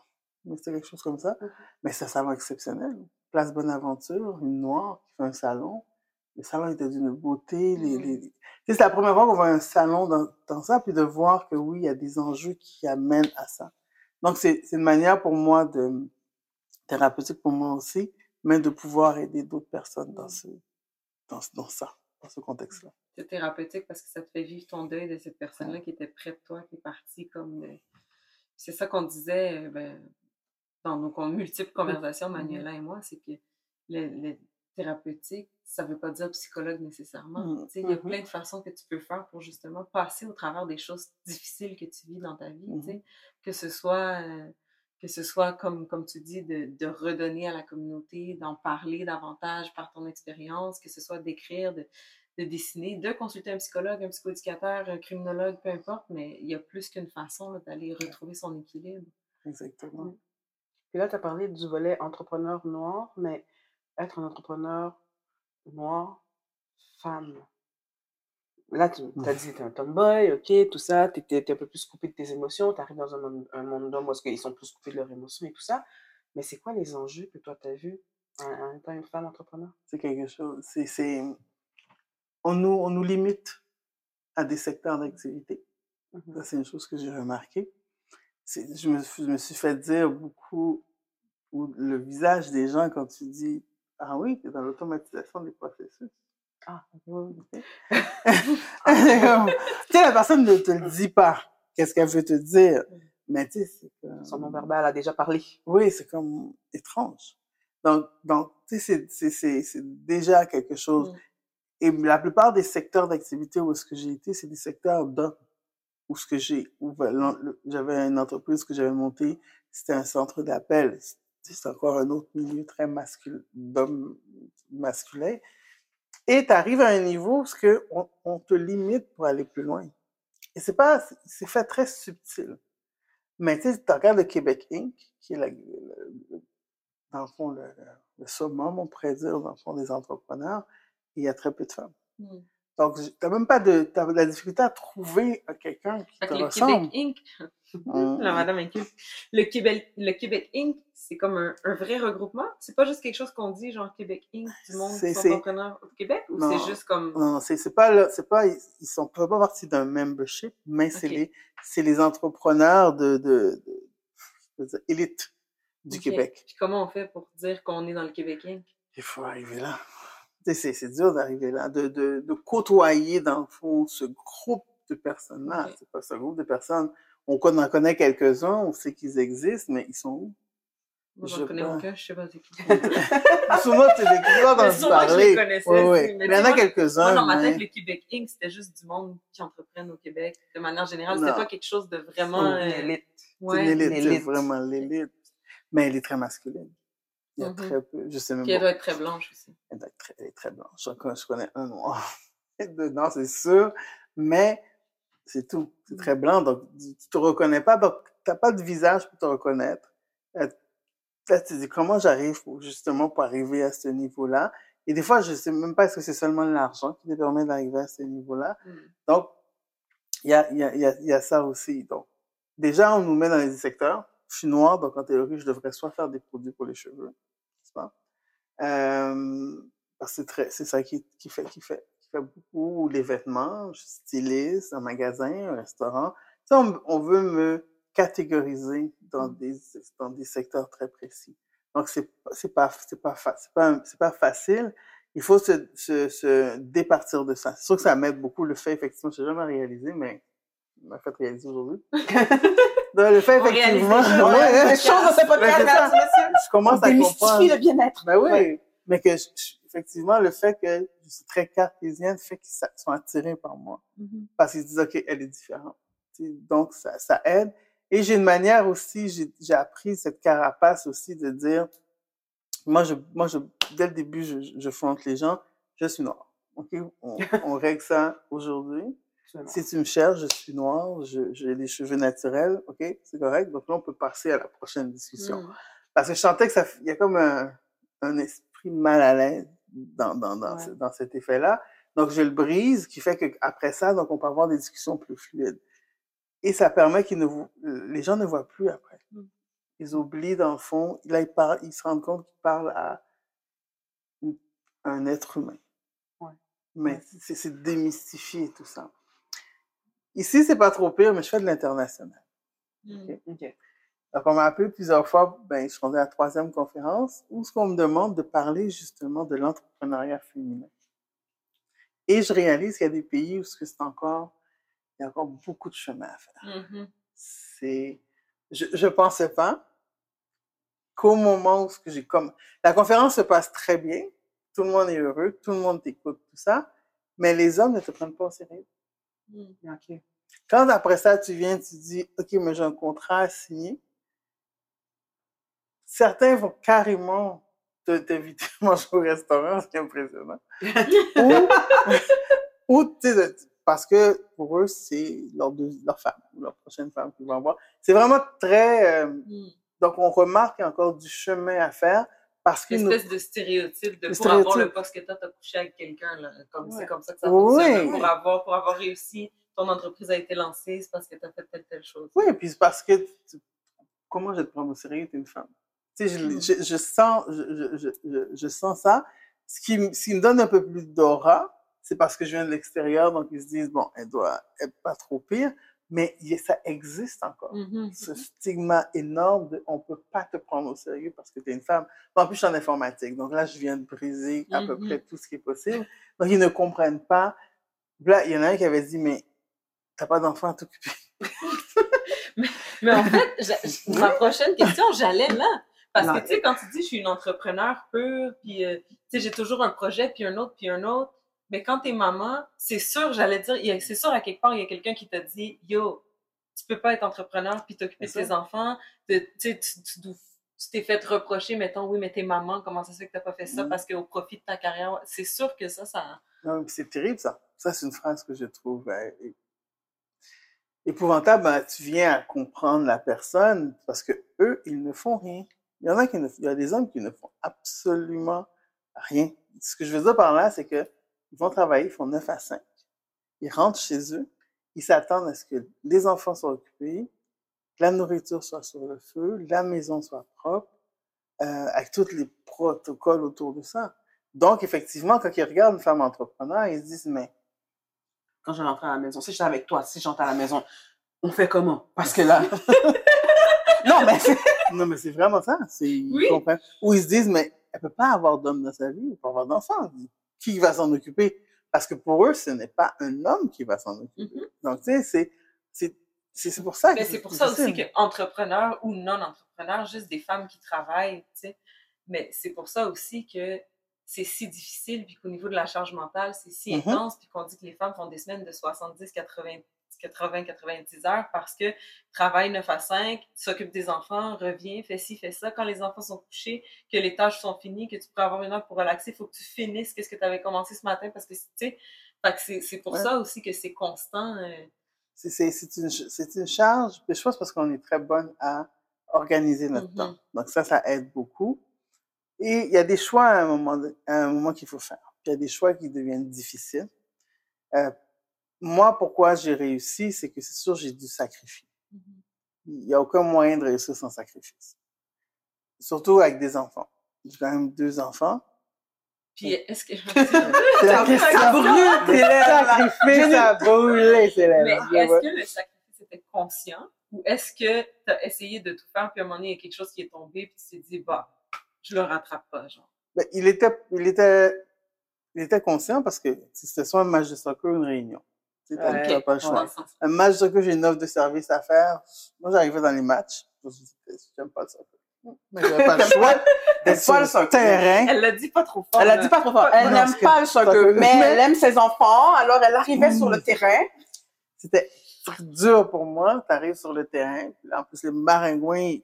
mais c'était quelque chose comme ça. Mhm. Mais c'est un salon exceptionnel. Place Bonaventure, une noire qui fait un salon. Le salon était d'une beauté. Les, sais, C'est la première fois qu'on voit un salon dans, dans ça, puis de voir que oui, il y a des enjeux qui amènent à ça. Donc, c'est une manière pour moi de thérapeutique pour moi aussi, mais de pouvoir aider d'autres personnes dans, ce, dans, ce- dans ça, dans ce contexte-là. C'est thérapeutique parce que ça te fait vivre ton deuil de cette personne-là qui était près de toi, qui est partie comme de- C'est ça qu'on disait euh, ben, dans nos multiples conversations, Manuela et moi, c'est que le, le thérapeutique, ça veut pas dire psychologue nécessairement. Sais, Il y a plein de façons que tu peux faire pour justement passer au travers des choses difficiles que tu vis dans ta vie. Que ce soit euh, que ce soit, comme, comme tu dis, de, de redonner à la communauté, d'en parler davantage par ton expérience, que ce soit d'écrire, de, de dessiner, de consulter un psychologue, un psychoéducateur, un criminologue, peu importe, mais il y a plus qu'une façon d'aller retrouver son équilibre. Exactement. Puis là, tu as parlé du volet entrepreneur noir, mais être un entrepreneur noir, femme. Là, tu as dit, tu es un tomboy, ok, tout ça, tu étais un peu plus coupé de tes émotions, tu arrives dans un monde, un monde d'hommes où ils sont plus coupés de leurs émotions et tout ça. Mais c'est quoi les enjeux que toi, tu as vus en, étant une femme entrepreneur? C'est quelque chose. C'est. On, nous, on nous limite à des secteurs d'activité. Mhm. Ça, c'est une chose que j'ai remarqué. C'est, je, me, je me suis fait dire beaucoup ou le visage des gens quand tu dis Ah oui, tu es dans l'automatisation des processus. Ah, Oui. C'est comme, tu sais, la personne ne te le dit pas. Qu'est-ce qu'elle veut te dire? Mais tu sais, c'est comme... son nom verbal a déjà parlé. Oui, c'est comme étrange. Donc, donc tu sais, c'est- c'est- c'est c'est déjà quelque chose. Mm. Et la plupart des secteurs d'activité où est-ce que j'ai été, c'est des secteurs d'hommes. Où ce que j'ai, ben, j'avais une entreprise que j'avais montée, c'était un centre d'appel. C'est encore un autre milieu très masculin. Et tu arrives à un niveau où ce que on, te limite pour aller plus loin. Et c'est pas, c'est fait très subtil. Mais tu tu regardes le Québec Inc., qui est le- le- dans le fond le, summum, on pourrait dire, dans le fond des entrepreneurs, il y a très peu de femmes. Mm. Donc, tu n'as même pas de, t'as de la difficulté à trouver euh, quelqu'un qui te le ressemble. Québec Inc., Mm. la madame inculte, le Québec, le Québec Inc., c'est comme un, un vrai regroupement. C'est pas juste quelque chose qu'on dit, genre Québec Inc., du monde C'est- qui sont c'est- entrepreneurs au Québec, ou c'est juste comme. Non, c'est pas, le- c'est pas, ils, ils sont pas partie d'un membership, mais c'est les, c'est les entrepreneurs de, de, élite du. Québec. Puis comment on fait pour dire qu'on est dans le Québec Inc?? Il faut arriver là. C'est c'est dur d'arriver là, de, de, de côtoyer dans le fond ce groupe de personnes-là. C'est pas ce groupe de personnes. On en connaît quelques-uns, on sait qu'ils existent, mais ils sont où? Moi, Je connais pas. aucun, je sais pas c'est qui. Souvent, tu les sûrement que je parler. les connaissais, Ouais, si, ouais. mais Il y en a quelques-uns. Moi, dans ma mais- tête, le Québec Inc., c'était juste du monde qui entreprennent au Québec. De manière générale, c'était pas quelque chose de vraiment. Une euh, élite. C'est ouais. une élite, c'est l'élite. vraiment l'élite. Mais elle est très masculine. Il y a Mhm. très peu, je sais même Puis elle pas. doit être très blanche aussi. Elle, doit être très, elle est très blanche. Je, connais- je connais un noir dedans, c'est sûr. Mais c'est tout. C'est très blanc. Donc, tu te reconnais pas. Donc, tu n'as pas de visage pour te reconnaître. Euh, Là, tu te dis, comment j'arrive justement pour arriver à ce niveau-là? Et des fois, je sais même pas est-ce que c'est seulement l'argent qui te permet d'arriver à ce niveau-là? Mm. Donc, il y a, il y, a, il y, a, il y a ça aussi. Donc, déjà, on nous met dans les secteurs. Je suis noire, donc en théorie, je devrais soit faire des produits pour les cheveux, n'est-ce pas? Euh, parce que c'est très- c'est ça qui, qui, fait, qui, fait, qui fait beaucoup. Ou les vêtements, je suis styliste, un magasin, un restaurant. Sais, on, on veut me catégoriser dans des, dans des secteurs très précis. Donc, c'est c'est pas, c'est pas, c'est pas, c'est pas facile. Il faut se, se, se départir de ça. C'est sûr que ça m'aide beaucoup le fait, effectivement, je n'ai jamais réalisé, mais m'a fait réaliser aujourd'hui. Donc, le fait, effectivement, ouais, ouais, choses dans ce podcast, mesdames je commence à comprendre. le bien-être. Ben oui, Ouais. mais que je- je- effectivement, le fait que je suis très cartésienne fait qu'ils sont attirés par moi. Mhm. Parce qu'ils se disent, OK, elle est différente. Donc, ça, ça aide. Et j'ai une manière aussi, j'ai j'ai appris cette carapace aussi de dire, moi, je, moi je, dès le début, je, je fronte les gens, je suis noir. OK? On, on règle ça aujourd'hui. Si tu me cherches, je suis noir, je- j'ai des cheveux naturels, OK? C'est correct? Donc là, on peut passer à la prochaine discussion. Mm. Parce que je sentais que ça, il y a comme un, un esprit mal à l'aise dans, dans, dans, Ouais. ce- dans cet effet-là. Donc, je le brise, qui fait qu'après ça, donc, on peut avoir des discussions plus fluides. Et ça permet vous, les gens ne voient plus après. Mm. Ils oublient, dans le fond, là, ils, parlent, ils se rendent compte qu'ils parlent à un être humain. Ouais. Mais Ouais. c'est démystifier tout ça. Ici, c'est pas trop pire, mais je fais de l'international. Mm. OK. Donc, on m'a appelé plusieurs fois, ben, je suis rendu à la troisième conférence, où ce qu'on me demande de parler justement de l'entrepreneuriat féminin. Et je réalise qu'il y a des pays où c'est encore, il y a encore beaucoup de chemin à faire. Mhm. C'est, je, je pensais pas qu'au moment où ce que j'ai comme, la conférence se passe très bien, tout le monde est heureux, tout le monde t'écoute, tout ça, mais les hommes ne te prennent pas au sérieux. Mm. Quand après ça, tu viens, tu dis, OK, mais j'ai un contrat à signer, certains vont carrément te- t'inviter à manger au restaurant, ce qui est impressionnant. ou, ou, parce que pour eux, c'est leur, leur femme, ou leur prochaine femme qu'ils vont avoir. C'est vraiment très... euh, Mm. donc, on remarque qu'il y a encore du chemin à faire parce. Une espèce de stéréotype de Le pour avoir le stéréotype. poste que tu as, t'as couché avec quelqu'un. Comme Ouais. c'est comme ça que ça Oui. fonctionne. Pour avoir, pour avoir réussi, ton entreprise a été lancée, c'est parce que tu as fait telle, telle chose. Oui, puis c'est parce que tu- comment je vais te prendre au sérieux, t'es une femme? Tu sais, je, Mm. je, je sens, je, je, je, je, sens ça. Ce qui, me- ce qui me donne un peu plus d'aura, c'est parce que je viens de l'extérieur, donc ils se disent, bon, elle doit être pas trop pire, mais ça existe encore. Mhm. Ce stigma énorme de on peut pas te prendre au sérieux parce que tu es une femme. En plus, je suis en informatique, donc là, je viens de briser à peu près tout ce qui est possible. Donc, ils ne comprennent pas. Là, il y en a un qui avait dit, mais t'as pas d'enfant à t'occuper. Mais en fait, ma prochaine question, j'allais là. Parce Non. que, tu sais, quand tu dis je suis une entrepreneur pure, puis, euh, tu sais, j'ai toujours un projet, puis un autre, puis un autre. Mais quand t'es maman, c'est sûr, j'allais dire, c'est sûr, à quelque part, il y a quelqu'un qui t'a dit, yo, tu peux pas être entrepreneur puis t'occuper de tes enfants. De- Tu t'es fait reprocher, mettons, oui, mais t'es maman, comment ça se fait que t'as pas fait ça? Mhm. parce qu'au profit de ta carrière, c'est sûr que ça, ça. Non, c'est terrible, ça. Ça, c'est une phrase que je trouve é- épouvantable. Ben, tu viens à comprendre la personne parce que eux, ils ne font rien. Il y en a qui ne, il y a des hommes qui ne font absolument rien. Ce que je veux dire par là, c'est que ils vont travailler, ils font 9 à 5. Ils rentrent chez eux, ils s'attendent à ce que les enfants soient occupés, que la nourriture soit sur le feu, la maison soit propre, euh, avec tous les protocoles autour de ça. Donc, effectivement, quand ils regardent une femme entrepreneur, ils se disent, mais Quand je rentre à la maison, si j'étais avec toi, si j'entre à la maison, on fait comment? Parce que là. non, mais c'est. non, mais c'est vraiment ça. Oui. Ou ils se disent, mais elle peut pas avoir d'homme dans sa vie, elle peut pas avoir d'enfant. Qui va s'en occuper? Parce que pour eux, ce n'est pas un homme qui va s'en occuper. Mhm. Donc, tu sais, c'est, c'est, pour ça que Mais c'est pour ça aussi difficile. que entrepreneur ou non entrepreneur, juste des femmes qui travaillent, tu sais. Mais c'est pour ça aussi que c'est si difficile, puis qu'au niveau de la charge mentale, c'est si Mhm. intense, puis qu'on dit que les femmes font des semaines de 70, 80, 80, 90 heures parce que travaille 9 à 5, s'occupe des enfants, revient, fait ci, fait ça. Quand les enfants sont couchés, que les tâches sont finies, que tu pourrais avoir une heure pour relaxer, il faut que tu finisses qu'est-ce que tu avais commencé ce matin parce que, tu sais, c'est pour Ouais. ça aussi que c'est constant. euh, c'est, une, une charge, mais je pense parce qu'on est très bonne à organiser notre Mhm. temps. Donc ça, ça aide beaucoup. Et il y a des choix à un moment, de- à un moment qu'il faut faire. Puis il y a des choix qui deviennent difficiles. Euh, moi, pourquoi j'ai réussi, c'est que c'est sûr, j'ai dû sacrifier. Il n'y a aucun moyen de réussir sans sacrifice. Surtout avec des enfants. J'ai quand même deux enfants. Puis est-ce que C'est la question. Ça brûle tes lèvres, ça la Mais est-ce que le sacrifice était conscient ou est-ce que tu as essayé de tout faire puis à un moment donné, il y a quelque chose qui est tombé puis tu t'es dit, bah, je le rattrape pas, genre? Ben, il était, il était, il était conscient parce que c'était soit un match de soccer ou une réunion. Tu Ouais. pas le choix. Un match de soccer, j'ai une offre de service à faire. Moi, j'arrivais dans les matchs. Je me suis dit, j'aime pas le soccer. Mais j'avais pas le choix d'être sur le soccer. terrain. Elle l'a dit pas trop fort. Elle a là. dit pas trop fort. Elle n'aime que- pas le soccer, que- mais elle aime ses enfants. Alors, elle arrivait sur le terrain. C'était dur pour moi. T'arrives sur le terrain. puis là, en plus, les maringouins,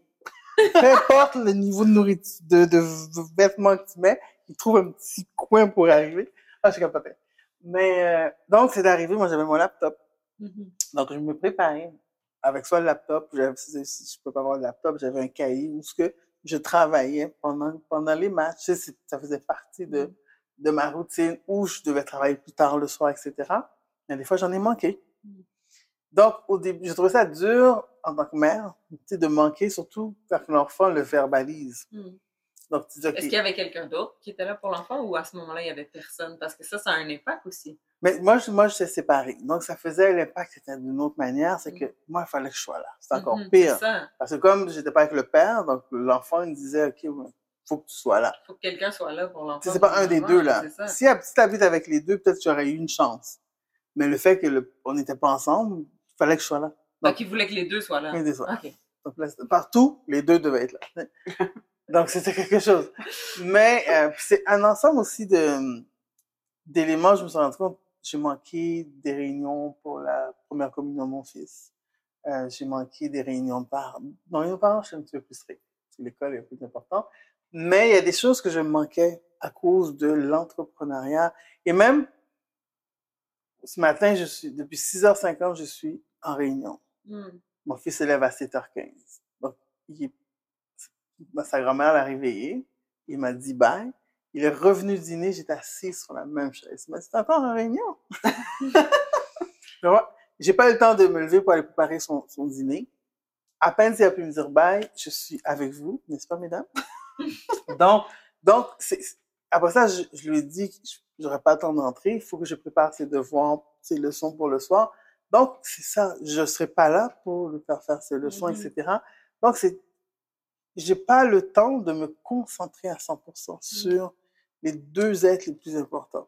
peu importe le niveau de nourriture, de, vêtements que tu mets, ils trouvent un petit coin pour arriver. Ah, je capotais. Mais, euh, donc, c'est arrivé. Moi, j'avais mon laptop. Mhm. Donc, je me préparais avec soit le laptop, si je peux pas avoir le laptop, j'avais un cahier où ce que je travaillais pendant, pendant les matchs. Ça faisait partie de, de ma routine où je devais travailler plus tard le soir, etc. Mais des fois, j'en ai manqué. Donc, au début, j'ai trouvé ça dur en tant que mère, de manquer, surtout quand l'enfant le verbalise. Mhm. Est-ce qu'il y avait quelqu'un d'autre qui était là pour l'enfant ou à ce moment-là, il y avait personne? Parce que ça, ça a un impact aussi. Mais moi, je, moi, j'étais séparé. Donc, ça faisait l'impact, c'était d'une autre manière, c'est que moi, il fallait que je sois là. C'est encore Mhm, pire. c'est ça. Parce que comme j'étais pas avec le père, donc l'enfant, il me disait, OK, ouais, faut que tu sois là. Il faut que quelqu'un soit là pour l'enfant. c'est pas un des deux, là. Si tu habites avec les deux, peut-être que tu aurais eu une chance. Mais le fait que le, on n'était pas ensemble, il fallait que je sois là. Donc, il voulait que les deux soient là. Un des autres. OK. Donc, là, partout, les deux devaient être là. Donc, c'était quelque chose. Mais euh, c'est un ensemble aussi de d'éléments, je me suis rendu compte, j'ai manqué des réunions pour la première communion de mon fils. Euh, j'ai manqué des réunions de parents. Dans les parents, je suis un petit peu plus strict. l'école est plus importante. Mais il y a des choses que je manquais à cause de l'entrepreneuriat. Et même, ce matin, je suis, depuis 6h50, je suis en réunion. Hmm. Mon fils se lève à 7h15. Donc, il, sa grand-mère l'a réveillé. Il m'a dit bye. Il est revenu dîner, j'étais assis sur la même chaise. Il m'a dit, t'es encore en réunion? J'ai pas eu le temps de me lever pour aller préparer son, son dîner. À peine s'il a pu me dire bye, je suis avec vous, n'est-ce pas, mesdames? donc, donc c'est, après ça, je, je lui ai dit que j'aurais pas le temps d'entrer, il faut que je prépare ses devoirs, ses leçons pour le soir. Donc, c'est ça, je serai pas là pour lui faire faire ses leçons, Mhm. etc. Donc, c'est, j'ai pas le temps de me concentrer à 100% sur les deux êtres les plus importants.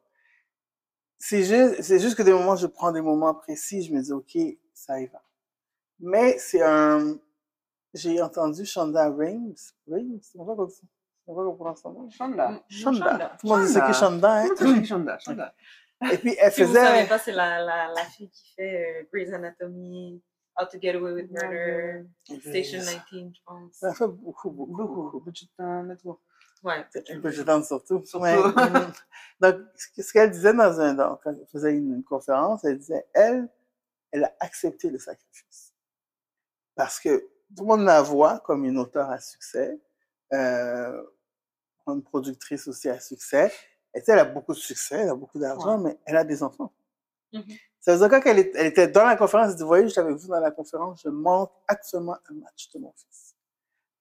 C'est juste, c'est juste que des moments, je prends des moments précis, je me dis, OK, ça y va. Mais c'est un, j'ai entendu Shonda Rhimes, Rhimes, comme ça dit, c'est comme ça qu'on prononce son nom? Chanda. Shonda. Tout le monde dit c'est qui Shonda, hein? Oui, Chanda, Chanda. Et puis, elle Si vous savez faisait, pas, c'est la, la, la fille qui fait euh, Grey's Anatomy, How to Get Away with Murder, Station 19, je pense. elle fait beaucoup, beaucoup, Beaucoup. euh, Network. Ouais. Surtout. Surtout. Ouais. Donc, ce que- ce qu'elle disait dans un, dans, quand elle faisait une, une conférence, elle disait, elle, elle a accepté le sacrifice. Parce que tout le monde la voit comme une auteure à succès, euh, une productrice aussi à succès. Et elle a beaucoup de succès, elle a beaucoup d'argent, mais elle a des enfants. Mhm. Ça veut dire que quand elle, était dans la conférence, elle dit, voyez, j'étais avec vous dans la conférence, je manque actuellement un match de mon fils.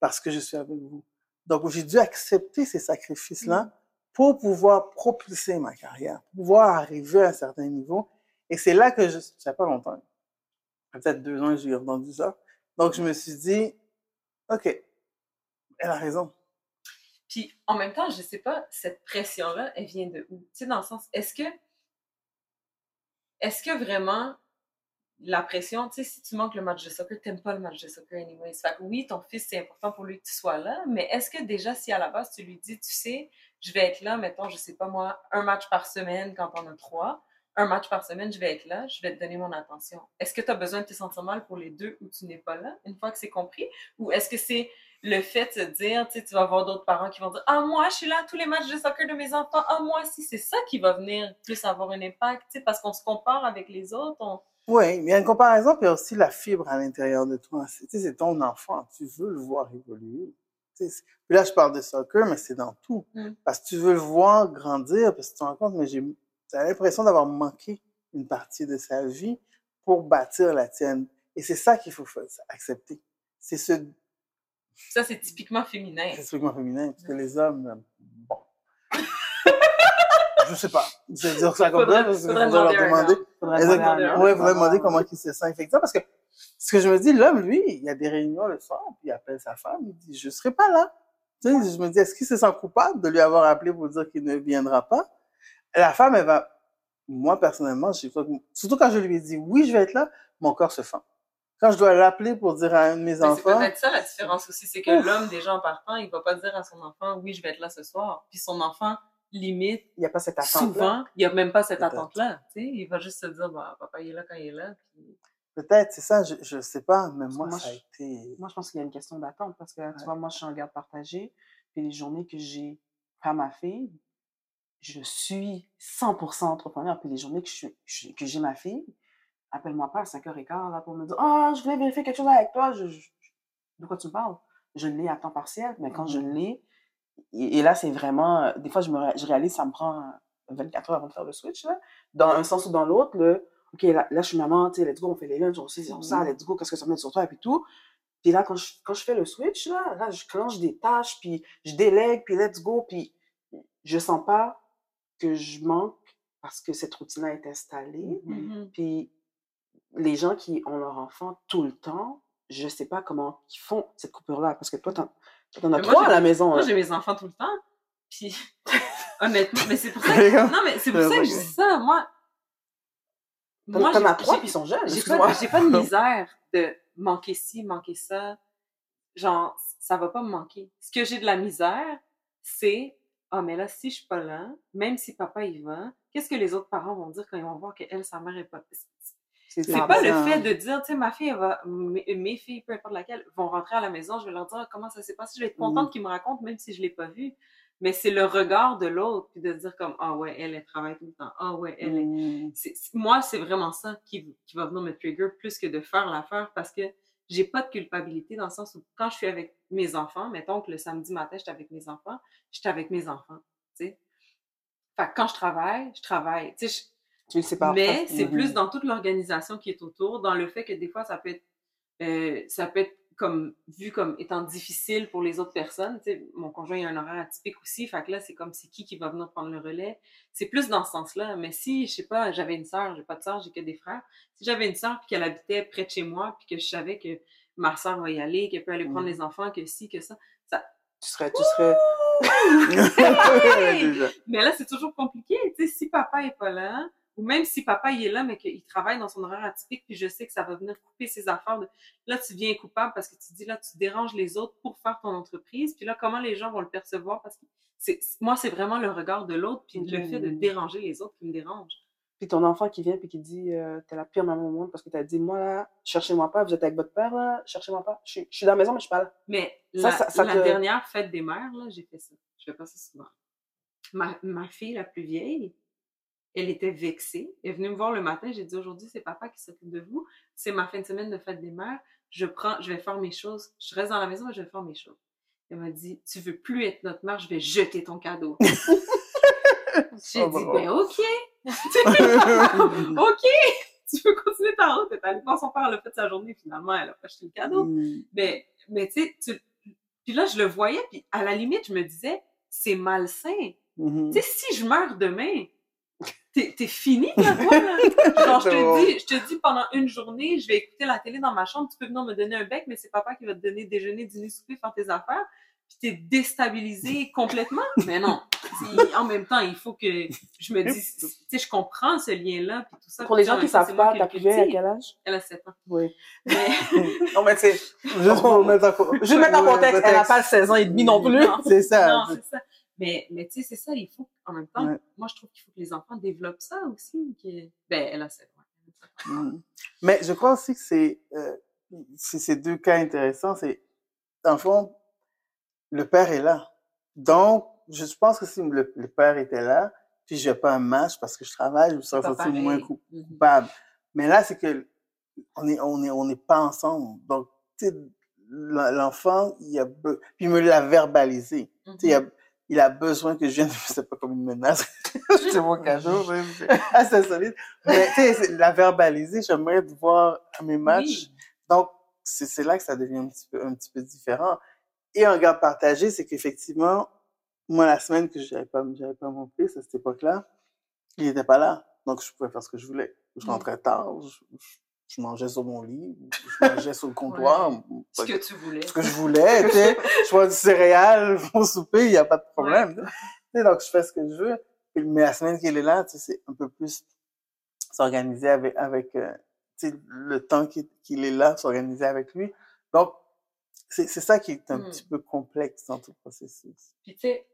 Parce que je suis avec vous. Donc, j'ai dû accepter ces sacrifices-là pour pouvoir propulser ma carrière, pour pouvoir arriver à un certain niveau. Et c'est là que je, ça pas longtemps, peut-être deux ans j'ai entendu ça. Donc, je me suis dit, OK, elle a raison. Puis en même temps, je sais pas, cette pression-là, elle vient de où? Tu sais, dans le sens, est-ce que. Est-ce que vraiment la pression, tu sais, si tu manques le match de soccer, t'aimes pas le match de soccer anyways. Fait que oui, ton fils, c'est important pour lui que tu sois là, mais est-ce que déjà, si à la base, tu lui dis, tu sais, je vais être là, mettons, je sais pas moi, un match par semaine quand on a trois, un match par semaine, je vais être là, je vais te donner mon attention. Est-ce que tu as besoin de te sentir mal pour les deux où tu n'es pas là, une fois que c'est compris? Ou est-ce que c'est le fait de se dire, tu sais, tu vas avoir d'autres parents qui vont dire, ah, moi, je suis là à tous les matchs de soccer de mes enfants, ah, moi, si, c'est ça qui va venir plus avoir un impact, tu sais, parce qu'on se compare avec les autres, on... Oui, mais il y a une comparaison, puis aussi la fibre à l'intérieur de toi. Tu sais, c'est ton enfant, tu veux le voir évoluer. Puis là, je parle de soccer, mais c'est dans tout. Mm. Parce que tu veux le voir grandir, parce que tu te rends compte, mais j'ai, l'impression d'avoir manqué une partie de sa vie pour bâtir la tienne. Et c'est ça qu'il faut faire, accepter. C'est ce Ça, c'est typiquement féminin. respectement féminin, parce que les hommes, euh, bon. je sais pas. Je vais dire ça comme ça, parce que faudrait faudrait leur demander. Faudrait Exactement. Ouais, faudrait demander comment il se sent effectivement. Parce que ce que je me dis, l'homme, lui, il y a des réunions le soir, puis il appelle sa femme, il dit Je serai pas là. Tu sais, je me dis Est-ce qu'il se sent coupable de lui avoir appelé pour dire qu'il ne viendra pas? La femme, elle va. Moi, personnellement, je surtout quand je lui ai dit Oui, je vais être là, mon corps se fend. Quand je dois l'appeler pour dire à un de mes Mais c'est enfants, peut-être ça la différence aussi, c'est que l'homme, déjà en partant, il va pas dire à son enfant, oui, je vais être là ce soir. Puis son enfant, limite, Il n'y a pas cette attente. souvent, il n'y a même pas cette attente-là. Tu sais, il va juste se dire, bah, papa, il est là quand il est là. Puis... peut-être, c'est ça, je, je sais pas, mais moi, Moi, ça a je- été. Moi, je pense qu'il y a une question d'attente parce que, tu vois, moi, je suis en garde partagée. Puis les journées que j'ai pas ma fille, je suis 100% entrepreneur. Puis les journées que je suis- je suis- que j'ai ma fille, appelle-moi pas à 5h15 là, pour me dire Ah, je voulais vérifier quelque chose avec toi. Je, je- de quoi tu me parles? Je l'ai à temps partiel, mais quand je Mhm. l'ai, et, et là, c'est vraiment. euh, Des fois, je, me, je réalise, ça me prend euh, 24 heures avant de faire le switch. Là. Dans un sens ou dans l'autre, le OK, là, là, je suis maman, tu sais, let's go, on fait les lunchs, on sait, on ça, Mhm. let's go, qu'est-ce que ça met sur toi, et puis tout. Puis là, quand je, quand je fais le switch, là, là, je clenche des tâches, puis je délègue, puis let's go, puis je sens pas que je manque parce que cette routine-là est installée. Mhm. Puis les gens qui ont leur enfant tout le temps, je sais pas comment ils font cette coupure-là. Parce que toi, t'en, t'en as Mais moi, trois à la maison. Moi, là. j'ai mes enfants tout le temps. Puis, honnêtement, mais c'est pour ça que, gars, non, mais c'est pour c'est ça que je dis ça. Moi, T'en, moi, as trois, puis ils sont jeunes. j'ai excuse-moi. pas, j'ai pas de misère de manquer ci, manquer ça. Genre, ça va pas me manquer. Ce que j'ai de la misère, c'est Ah, mais là, si je suis pas là, même si papa y va, qu'est-ce que les autres parents vont dire quand ils vont voir que elle, sa mère est pas. C'est pas le fait de dire, tu sais, ma fille, elle va, mes, filles, peu importe laquelle, vont rentrer à la maison, je vais leur dire ah, comment ça s'est passé? Je vais être contente Mhm. qu'ils me racontent, même si je l'ai pas vu. Mais c'est le regard de l'autre, puis de dire comme, ah ouais, elle, elle travaille tout le temps. Ah ouais, elle est. Mm. c'est- moi, c'est vraiment ça qui, qui va venir me trigger plus que de faire l'affaire parce que j'ai pas de culpabilité dans le sens où quand je suis avec mes enfants, mettons que le samedi matin, j'étais avec mes enfants, j'étais avec mes enfants, tu sais. Fait que quand je travaille, je travaille. Tu sais, Tu le sépares mais pas. c'est plus dans toute l'organisation qui est autour, dans le fait que des fois, ça peut être, euh, ça peut être comme, vu comme étant difficile pour les autres personnes. Tu sais, mon conjoint il a un horaire atypique aussi, fait que là, c'est comme c'est qui qui va venir prendre le relais? C'est plus dans ce sens-là. Mais si, je sais pas, j'avais une sœur, j'ai pas de sœur, j'ai que des frères. Si j'avais une sœur puis qu'elle habitait près de chez moi, puis que je savais que ma sœur va y aller, qu'elle peut aller prendre Mhm. les enfants, que si, que ça. Tu serais, tu serais. Hey! Mais là, c'est toujours compliqué. Tu sais, si papa est pas là, ou même si papa il est là, mais qu'il travaille dans son horaire atypique, puis je sais que ça va venir couper ses affaires. de- Là, tu viens coupable parce que tu dis, là, tu déranges les autres pour faire ton entreprise. Puis là, comment les gens vont le percevoir? Parce que c'est, moi, c'est vraiment le regard de l'autre, puis le fait de déranger les autres qui me dérange. Puis ton enfant qui vient puis qui dit euh, T'es la pire maman au monde parce que t'as dit Moi là, cherchez-moi pas, vous êtes avec votre père là, cherchez-moi pas. Je suis, je suis dans la maison, mais je suis pas là. Mais Ça, la, ça- ça la te- dernière fête des mères, là, j'ai fait ça. Je fais pas ça souvent. Ma, ma fille la plus vieille, elle était vexée. Elle est venue me voir le matin. J'ai dit aujourd'hui, c'est papa qui s'occupe de vous. C'est ma fin de semaine de fête des mères. Je prends, je vais faire mes choses. Je reste dans la maison, mais je vais faire mes choses. Elle m'a dit, tu veux plus être notre mère, je vais jeter ton cadeau. J'ai Oh, dit, bon. ben ok. ok. Tu peux continuer ta route? Elle est allée voir son père, elle a fait sa journée. Finalement, elle a pas acheté le cadeau. Mm. Mais, mais tu sais, tu- puis là, je le voyais, puis à la limite, je me disais, c'est malsain. Mhm. Tu sais, si je meurs demain, t'es t'es fini, là, toi, là? Genre, je te, dis, je te dis, pendant une journée, je vais écouter la télé dans ma chambre, tu peux venir me donner un bec, mais c'est papa qui va te donner déjeuner, dîner, souper, faire tes affaires, puis t'es déstabilisé complètement. Mais non. C'est- En même temps, il faut que je me dise, tu sais, je comprends ce lien-là, puis tout ça. Pour les gens en qui savent pas, qui ta le plus vieille à quel âge? Elle a 7 ans. Oui. Mais, Non, mais c'est. Juste pour mettre en contexte, elle n'a pas 16 ans et demi non plus. Non. C'est ça. Non, c'est ça. Mais, mais tu sais, c'est ça, il faut, en même temps, Ouais. moi, je trouve qu'il faut que les enfants développent ça aussi. Que... Ben, elle a 7 ans. Mhm. Mais je crois aussi que c'est euh, c'est ces deux cas intéressants. C'est, dans le fond, le père est là. Donc, je pense que si le, le père était là, puis je n'ai pas un match parce que je travaille, je me serais senti moins coupable. Mais là, c'est que on est, on est, on n'est pas ensemble. Donc, tu sais, l'en- l'enfant, il a, puis il me l'a verbalisé. Tu sais, il a, besoin que je vienne, c'est pas comme une menace, c'est mon cadeau, assez solide. Mais tu sais, la verbaliser, j'aimerais te voir à mes matchs. Oui. Donc, c'est là que ça devient un petit peu, un petit peu différent. Et un regard partagé, c'est qu'effectivement, moi, la semaine que j'avais pas, j'avais pas mon fils à cette époque-là, il n'était pas là. Donc, je pouvais faire ce que je voulais. Je rentrais tard, je, je- je mangeais sur mon lit, je mangeais sur le comptoir. Ce que tu voulais. ce que je voulais, tu sais. Je vois du céréales pour souper, il n'y a pas de problème. tu sais. donc, je fais ce que je veux. Mais la semaine qu'il est là, tu sais, c'est un peu plus s'organiser avec, avec euh, tu sais, le temps qu'il est là, s'organiser avec lui. Donc, c'est c'est ça qui est un Hmm. petit peu complexe dans tout le processus. Puis tu sais,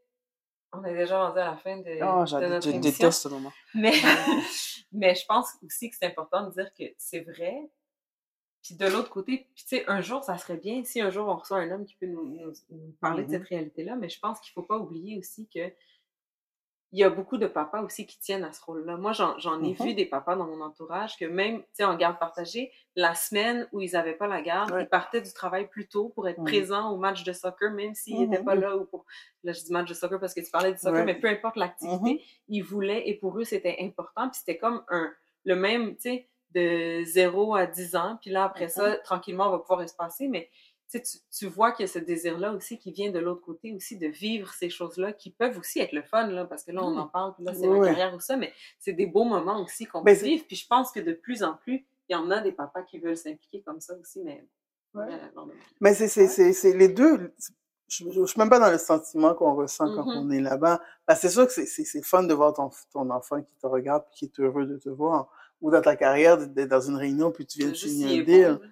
on est déjà rendu à la fin de, Oh, de notre je émission. déteste ce moment. Mais, mais je pense aussi que c'est important de dire que c'est vrai. Puis de l'autre côté, tu sais, un jour, ça serait bien si un jour on reçoit un homme qui peut nous, nous- nous parler de cette réalité-là, mais je pense qu'il faut pas oublier aussi que il y a beaucoup de papas aussi qui tiennent à ce rôle-là. Moi, j'en j'en ai vu des papas dans mon entourage que même, tu sais, en garde partagée, la semaine où ils n'avaient pas la garde, Ouais. ils partaient du travail plus tôt pour être présents au match de soccer, même s'ils n'étaient pas là ou pour... Là, je dis match de soccer parce que tu parlais du soccer, Ouais. mais peu importe l'activité, ils voulaient et pour eux, c'était important. Puis c'était comme un, le même, tu sais, de 0 à 10 ans. Puis là, après ça, tranquillement, on va pouvoir espacer. Mais tu, tu, vois qu'il y a ce désir-là aussi qui vient de l'autre côté aussi, de vivre ces choses-là qui peuvent aussi être le fun, là, parce que là, on en parle, puis là, c'est Oui. la carrière ou ça, mais c'est des beaux moments aussi qu'on Mais peut vivre. Puis je pense que de plus en plus, il y en a des papas qui veulent s'impliquer comme ça aussi, mais... Ouais. euh, non, non. Mais c'est les deux. Je ne suis même pas dans le sentiment qu'on ressent quand Mhm. on est là-bas. Que c'est sûr que c'est- fun de voir ton, ton enfant qui te regarde et qui est heureux de te voir. Ou dans ta carrière, d'être dans une réunion puis tu viens de signer un deal. bon.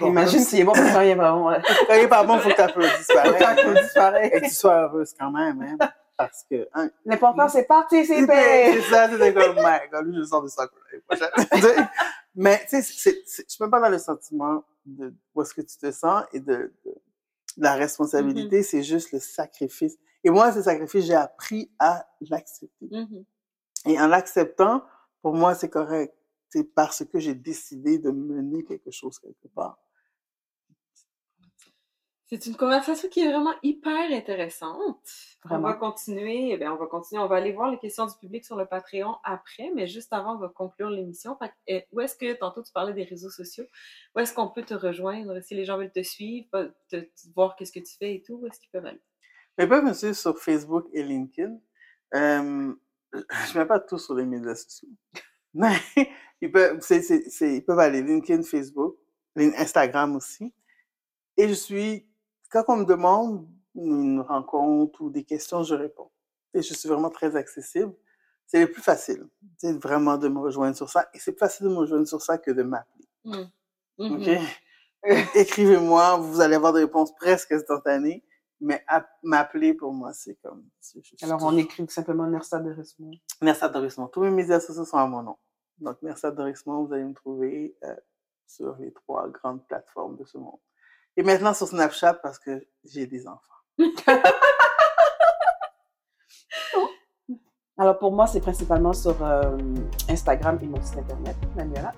Bon, Imagine s'il est bon, parce qu'il est vraiment. ouais. Quand il est pas bon, il faut que tu applaudisses pareil. T'applaudis pareil. Et que tu sois heureuse quand même. Hein, parce que. Hein, L'important, c'est participer. c'est ça, c'était comme, God, lui, je sors de ça. Mais, tu sais, je ne suis pas dans le sentiment de où est-ce que tu te sens et de, de- de la responsabilité, Mm-hmm. c'est juste le sacrifice. Et moi, ce sacrifice, j'ai appris à l'accepter. Mhm. Et en l'acceptant, pour moi, c'est correct. C'est parce que j'ai décidé de mener quelque chose quelque part. C'est une conversation qui est vraiment hyper intéressante. On va continuer, eh bien, on va continuer, on va aller voir les questions du public sur le Patreon après, mais juste avant, on va conclure l'émission. Eh, Où est-ce que, tantôt tu parlais des réseaux sociaux, où est-ce qu'on peut te rejoindre? Si les gens veulent te suivre, te, te- voir qu'est-ce que tu fais et tout, où est-ce qu'ils peuvent aller? Mais ils peuvent me suivre sur Facebook et LinkedIn. Euh, je ne mets pas tout sur les médias sociaux. Mais ils peuvent, c'est- c'est- ils peuvent aller LinkedIn, Facebook, Instagram aussi. Et je suis, quand on me demande une rencontre ou des questions, je réponds. Et je suis vraiment très accessible. C'est le plus facile, c'est vraiment de me rejoindre sur ça. Et c'est plus facile de me rejoindre sur ça que de m'appeler. Mhm. OK? Mhm. Écrivez-moi, vous allez avoir des réponses presque instantanées. Mais app- m'appeler pour moi, c'est comme. juste Alors, on écrit tout simplement Nersa de Resmond. Nersa Dorismond. Tous mes médias sociaux sont à mon nom. Donc, Nersa Dorismond, vous allez me trouver euh, sur les trois grandes plateformes de ce monde. Et maintenant sur Snapchat parce que j'ai des enfants. Alors, pour moi, c'est principalement sur euh, Instagram et mon site internet, Manuela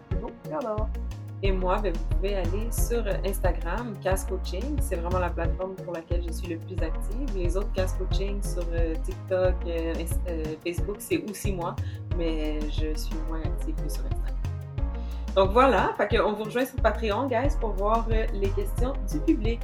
Theodore. Et moi, ben, vous pouvez aller sur Instagram, Cast Coaching. C'est vraiment la plateforme pour laquelle je suis le plus active. Les autres Cast Coaching sur euh, TikTok, euh, euh, Facebook, c'est aussi moi, mais je suis moins active que sur Instagram. Donc voilà, on vous rejoint sur Patreon, guys, pour voir euh, les questions du public.